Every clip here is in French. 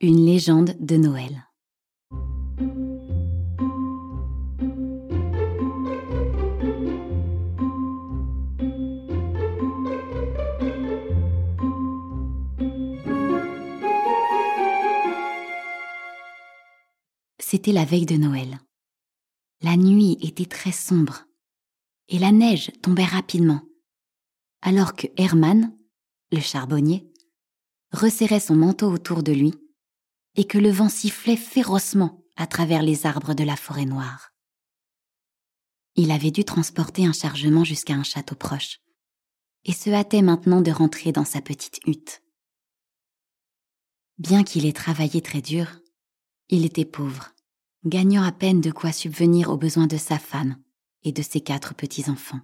Une légende de Noël. C'était la veille de Noël. La nuit était très sombre et la neige tombait rapidement, alors que Hermann, le charbonnier, resserrait son manteau autour de lui et que le vent sifflait férocement à travers les arbres de la forêt noire. Il avait dû transporter un chargement jusqu'à un château proche et se hâtait maintenant de rentrer dans sa petite hutte. Bien qu'il ait travaillé très dur, il était pauvre, gagnant à peine de quoi subvenir aux besoins de sa femme et de ses quatre petits-enfants.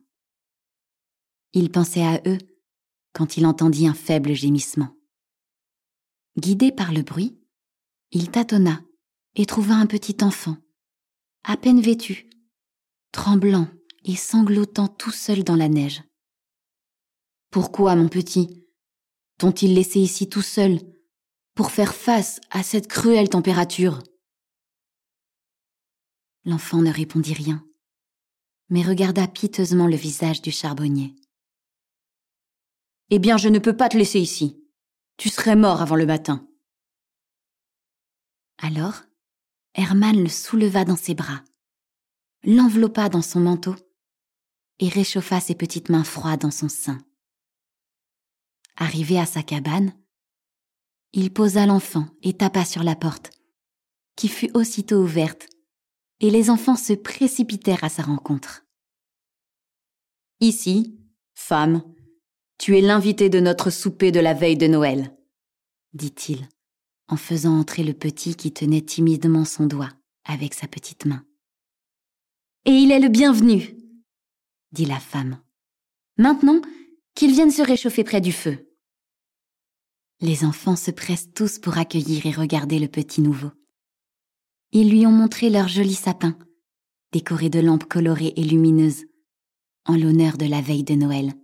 Il pensait à eux quand il entendit un faible gémissement. Guidé par le bruit, il tâtonna et trouva un petit enfant, à peine vêtu, tremblant et sanglotant tout seul dans la neige. Pourquoi, mon petit, t'ont-ils laissé ici tout seul pour faire face à cette cruelle température? L'enfant ne répondit rien, mais regarda piteusement le visage du charbonnier. Eh bien, je ne peux pas te laisser ici. Tu serais mort avant le matin. Alors, Hermann le souleva dans ses bras, l'enveloppa dans son manteau et réchauffa ses petites mains froides dans son sein. Arrivé à sa cabane, il posa l'enfant et tapa sur la porte, qui fut aussitôt ouverte, et les enfants se précipitèrent à sa rencontre. Ici, femme, tu es l'invité de notre souper de la veille de Noël, dit-il, en faisant entrer le petit qui tenait timidement son doigt avec sa petite main. Et il est le bienvenu, dit la femme. Maintenant qu'il vienne se réchauffer près du feu. Les enfants se pressent tous pour accueillir et regarder le petit nouveau. Ils lui ont montré leur joli sapin, décoré de lampes colorées et lumineuses, en l'honneur de la veille de Noël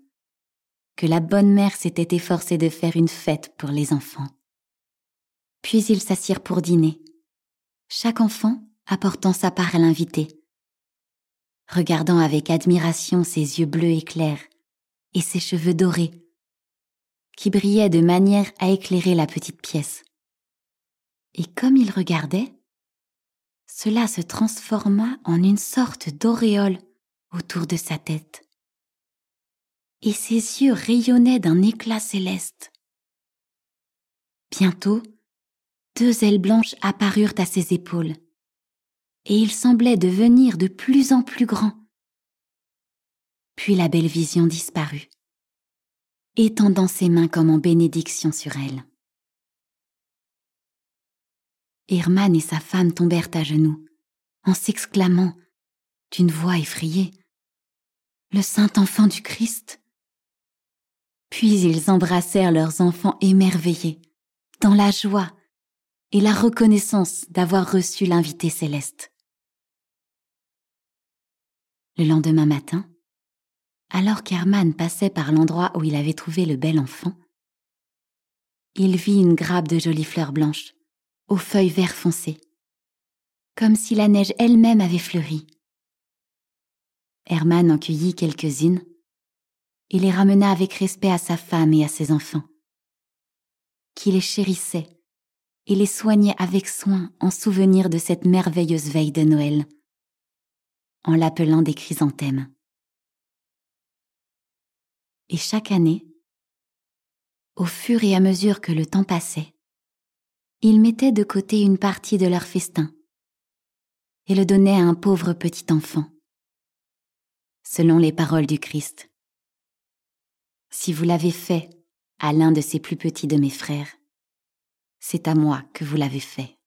que la bonne mère s'était efforcée de faire une fête pour les enfants. Puis ils s'assirent pour dîner, chaque enfant apportant sa part à l'invité, regardant avec admiration ses yeux bleus et clairs et ses cheveux dorés, qui brillaient de manière à éclairer la petite pièce. Et comme il regardait, cela se transforma en une sorte d'auréole autour de sa tête et ses yeux rayonnaient d'un éclat céleste. Bientôt, deux ailes blanches apparurent à ses épaules, et il semblait devenir de plus en plus grand. Puis la belle vision disparut, étendant ses mains comme en bénédiction sur elle. Hermann et sa femme tombèrent à genoux, en s'exclamant d'une voix effrayée Le Saint Enfant du Christ puis ils embrassèrent leurs enfants émerveillés, dans la joie et la reconnaissance d'avoir reçu l'invité céleste. Le lendemain matin, alors qu'Hermann passait par l'endroit où il avait trouvé le bel enfant, il vit une grappe de jolies fleurs blanches, aux feuilles vert foncé, comme si la neige elle-même avait fleuri. Hermann en cueillit quelques-unes et les ramena avec respect à sa femme et à ses enfants, qui les chérissait et les soignait avec soin en souvenir de cette merveilleuse veille de Noël, en l'appelant des chrysanthèmes. Et chaque année, au fur et à mesure que le temps passait, ils mettaient de côté une partie de leur festin et le donnaient à un pauvre petit enfant, selon les paroles du Christ. Si vous l'avez fait à l'un de ces plus petits de mes frères, c'est à moi que vous l'avez fait.